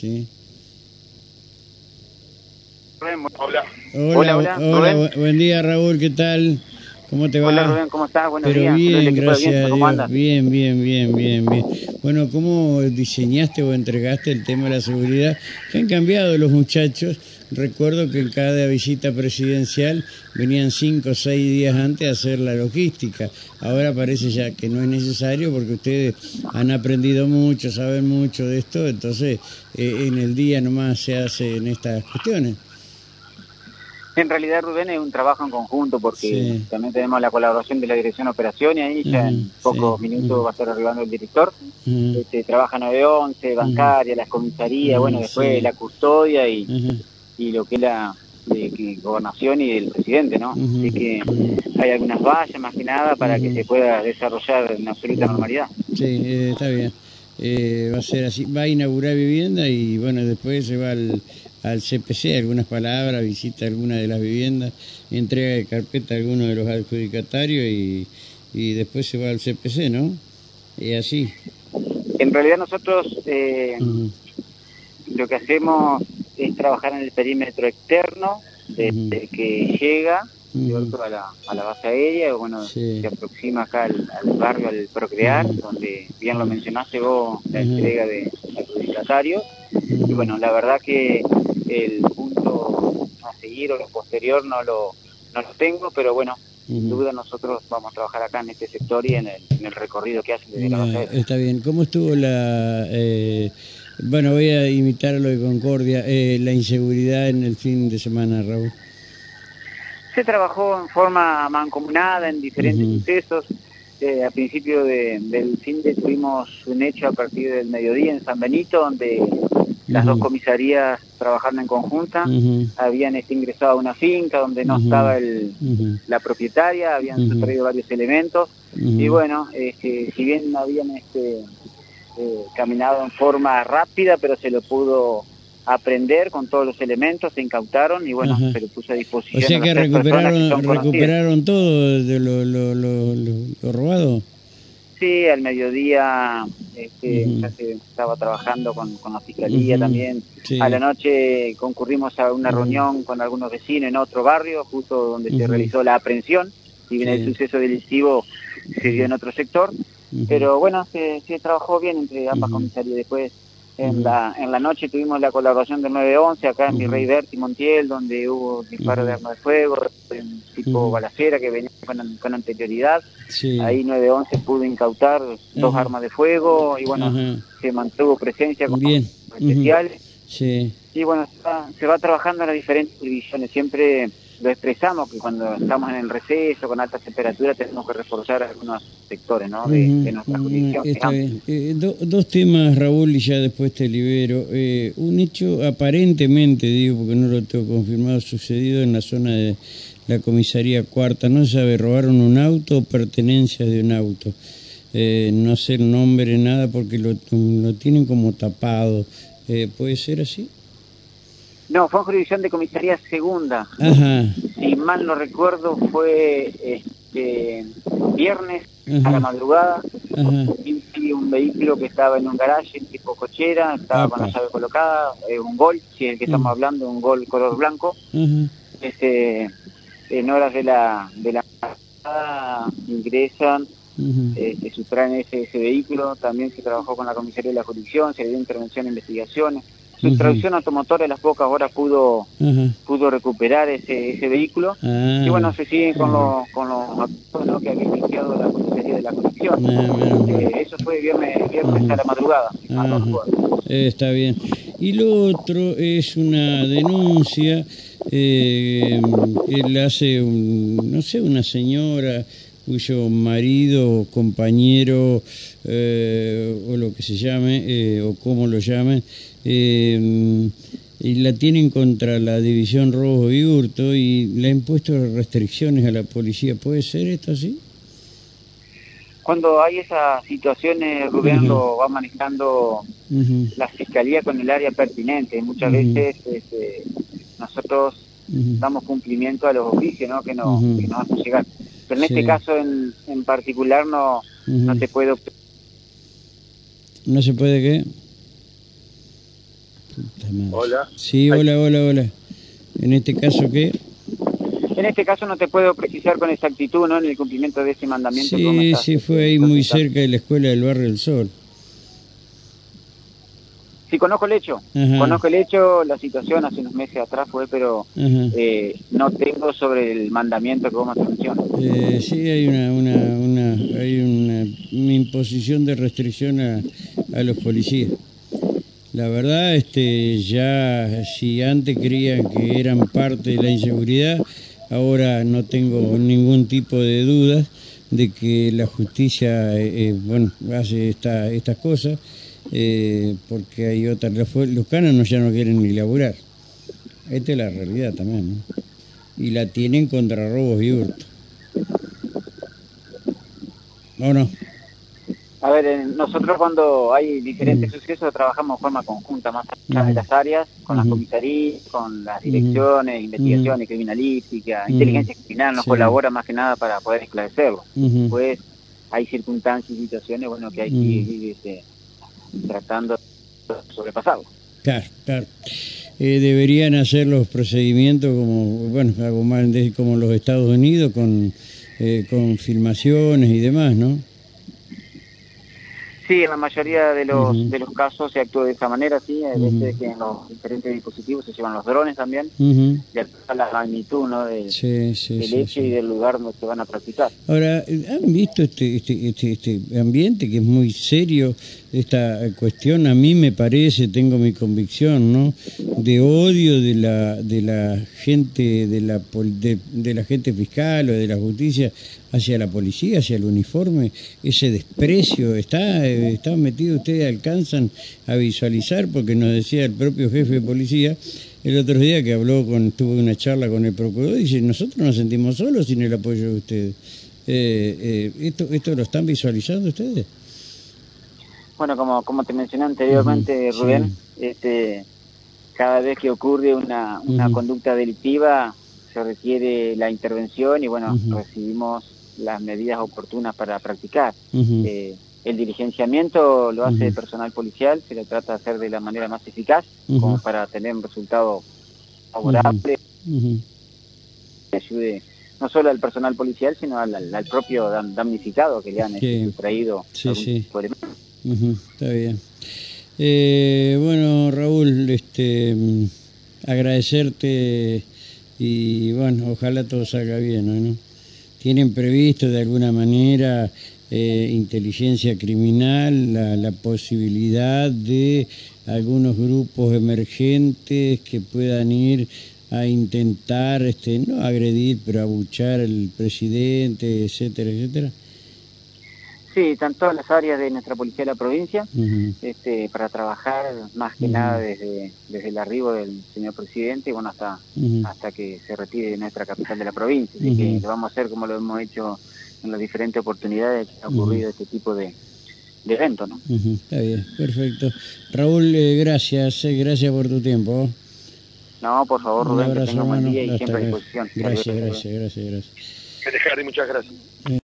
¿sí? Hola. Hola, hola, hola, buen día Raúl, ¿qué tal? ¿Cómo te va? Hola Rubén, ¿cómo estás? Buenos Pero días. bien, gracias bien, a ¿Cómo Dios. andas? Bien, bien, bien, bien, bien. Bueno, ¿cómo diseñaste o entregaste el tema de la seguridad? Que han cambiado los muchachos. Recuerdo que en cada visita presidencial venían cinco o seis días antes a hacer la logística. Ahora parece ya que no es necesario porque ustedes han aprendido mucho, saben mucho de esto, entonces eh, en el día nomás se hacen estas cuestiones. En realidad, Rubén, es un trabajo en conjunto porque Sí. también tenemos la colaboración de la Dirección de Operaciones ahí ya en pocos sí, minutos va a estar arribando el director. Ujú, Este, trabaja 911, bancaria, las comisarías, bueno, después sí. la custodia y. y lo que es la de, gobernación y el presidente, ¿no? Ujú, Así que hay algunas vallas más que nada para que se pueda desarrollar en absoluta normalidad. Sí, eh, está bien. Eh, va a ser así, va a inaugurar vivienda y bueno, después se va al, al CPC, algunas palabras, visita alguna de las viviendas, entrega de carpeta a alguno de los adjudicatarios y, y después se va al CPC, ¿no? Y así. En realidad nosotros eh, lo que hacemos es trabajar en el perímetro externo desde que llega a, la, a la base aérea, bueno, Sí. se aproxima acá al, al barrio, al Procrear, donde bien lo mencionaste vos, la entrega de adjudicatarios. Y ujú. bueno, la verdad que el punto a seguir o lo posterior no lo, no lo tengo, pero bueno, sin duda nosotros vamos a trabajar acá en este sector y en el, en el recorrido que hacen desde la base aérea. está bien. ¿Cómo estuvo la... eh, bueno, voy a imitar lo de Concordia, eh, la inseguridad en el fin de semana, Raúl? Se trabajó en forma mancomunada en diferentes sucesos. Eh, a principio de- del fin de tuvimos un hecho a partir del mediodía en San Benito, donde las dos comisarías trabajaron en conjunta. Habían este, ingresado a una finca donde no estaba el, la propietaria, habían sustraído varios elementos. Y bueno, este, si bien habían este, eh, caminado en forma rápida, pero se lo pudo aprender con todos los elementos, se incautaron y bueno, Ajá. se lo puso a O disposición. sea a que recuperaron, conocidas. recuperaron todo de lo, lo, lo, lo, lo robado. Sí, al mediodía este, ya se estaba trabajando con, con la fiscalía también. Sí. A la noche concurrimos a una reunión con algunos vecinos en otro barrio, justo donde se realizó la aprehensión. Si bien Sí. el suceso delictivo se dio en otro sector, Pero bueno, se, se trabajó bien entre ambas Ujú. comisarías. Después, en, la, en la noche tuvimos la colaboración del 911 acá en. Virrey Berti Montiel, donde hubo disparo Ujú. de arma de fuego, en tipo balacera que venía con, con anterioridad. Sí. Ahí 911 pudo incautar dos armas de fuego y bueno, se mantuvo presencia con Bien. especiales. Sí. Y bueno, se va, se va trabajando en las diferentes divisiones. Siempre lo expresamos que cuando estamos en el receso con altas temperaturas tenemos que reforzar algunos sectores ¿no? de, nuestra jurisdicción. Está digamos. bien. Eh, do- dos temas, Raúl, y ya después te libero. Eh, un hecho aparentemente, digo, porque no lo tengo confirmado, sucedido en la zona de la comisaría cuarta. No se sabe, robaron un auto o pertenencias de un auto. Eh, no sé el nombre, nada, porque lo, lo tienen como tapado. Eh, ¿Puede ser así? No, fue en jurisdicción de comisaría segunda. Ajá. Si mal no recuerdo, fue este, viernes a la madrugada. Vi vi un vehículo que estaba en un garage tipo cochera, estaba con la llave colocada, eh, un gol, si es el que estamos hablando, un gol color blanco. Este, en horas de la de la madrugada ingresan, Ujú. eh, se sustraen ese, ese vehículo, también se trabajó con la comisaría de la jurisdicción, se dio intervención e investigaciones. Sustracción automotora a las pocas horas pudo pudo recuperar ese, ese vehículo. Ah. Y bueno, se siguen con los con los ¿no? que había iniciado la comisaría de la jurisdicción. Ah. Eh, eso fue viernes, viernes a la madrugada. recuerdo. Eh, está bien. Y lo otro es una denuncia eh, le hace, un, no sé, una señora cuyo marido, compañero eh, o lo que se llame, eh, o como lo llamen, eh, y la tienen contra la División Robo y Hurto y le ha impuesto restricciones a la policía. ¿Puede ser esto así? Cuando hay esas situaciones, Rubén lo va manejando la fiscalía con el área pertinente. Muchas veces este, nosotros damos cumplimiento a los oficios ¿no? que, nos, que nos hacen llegar. Pero en Sí. este caso en, en particular no, no Ujú. te puedo... ¿No se puede qué? Hola. Sí, hola, hola, hola. En este caso, ¿qué? En este caso no te puedo precisar con exactitud, ¿no? En el cumplimiento de ese mandamiento. Sí, sí, fue ahí muy cerca de la escuela del Barrio del Sol. Sí, conozco el hecho. Conozco el hecho, la situación hace unos meses atrás fue, pero eh, no tengo sobre el mandamiento que vos me mencionas. Eh, sí, hay una, una, una, hay una, imposición de restricción a, a los policías. La verdad, este, ya si antes creían que eran parte de la inseguridad, ahora no tengo ningún tipo de dudas de que la justicia, eh, bueno, hace esta, estas cosas eh, porque hay otras, los, canos ya no quieren ni laburar. Esta es la realidad también, Y la tienen contra robos y hurtos. ¿O no? A ver, nosotros cuando hay diferentes sucesos trabajamos de forma conjunta, más allá de las áreas, con las comisarías, con las direcciones, investigaciones criminalísticas, inteligencia criminal nos colabora más que nada para poder esclarecerlo. Pues hay circunstancias y situaciones, bueno, que hay que ir este, tratando de sobrepasarlo. Claro, claro. Eh, deberían hacer los procedimientos como, bueno, como los Estados Unidos, con, eh, con filmaciones y demás, ¿no? Sí, en la mayoría de los, de los casos se actúa de esa manera, sí, a veces que en los diferentes dispositivos se llevan los drones también, y a la magnitud ¿no? del, hecho y del lugar donde se van a practicar. Ahora, ¿han visto este, este, este, este ambiente que es muy serio, esta cuestión? A mí me parece, tengo mi convicción, ¿no? De odio de la, de la gente, de la, de, de la gente fiscal o de la justicia hacia la policía, hacia el uniforme, ese desprecio, está, está metido, ustedes alcanzan a visualizar, porque nos decía el propio jefe de policía el otro día que habló con, tuvo una charla con el procurador, dice, nosotros nos sentimos solos sin el apoyo de ustedes. Eh, eh, ¿esto, ¿Esto lo están visualizando ustedes? Bueno, como, como te mencioné anteriormente, Rubén, este, cada vez que ocurre una, una conducta delictiva se requiere la intervención y bueno, recibimos las medidas oportunas para practicar. Eh, el diligenciamiento lo hace el personal policial, se le trata de hacer de la manera más eficaz, como para tener un resultado favorable, que ayude no solo al personal policial, sino al, propio damnificado que le han este, traído sí, sí. Está bien. Eh, bueno, Raúl, este, agradecerte y bueno, ojalá todo salga bien, ¿no? ¿Tienen previsto de alguna manera eh, inteligencia criminal la, la, posibilidad de algunos grupos emergentes que puedan ir a intentar, este, no agredir, pero abuchar al presidente, etcétera, etcétera? Sí, están todas las áreas de nuestra policía de la provincia este, para trabajar más que nada desde, desde el arribo del señor presidente y bueno, hasta, hasta que se retire de nuestra capital de la provincia. Así que lo vamos a hacer como lo hemos hecho en las diferentes oportunidades que ha ocurrido este tipo de, de eventos. ¿no? Está bien, perfecto. Raúl, eh, gracias, eh, gracias por tu tiempo. No, por favor, Rubén, que tenga un buen día y siempre a disposición. Gracias, gracias, gracias, gracias. muchas gracias.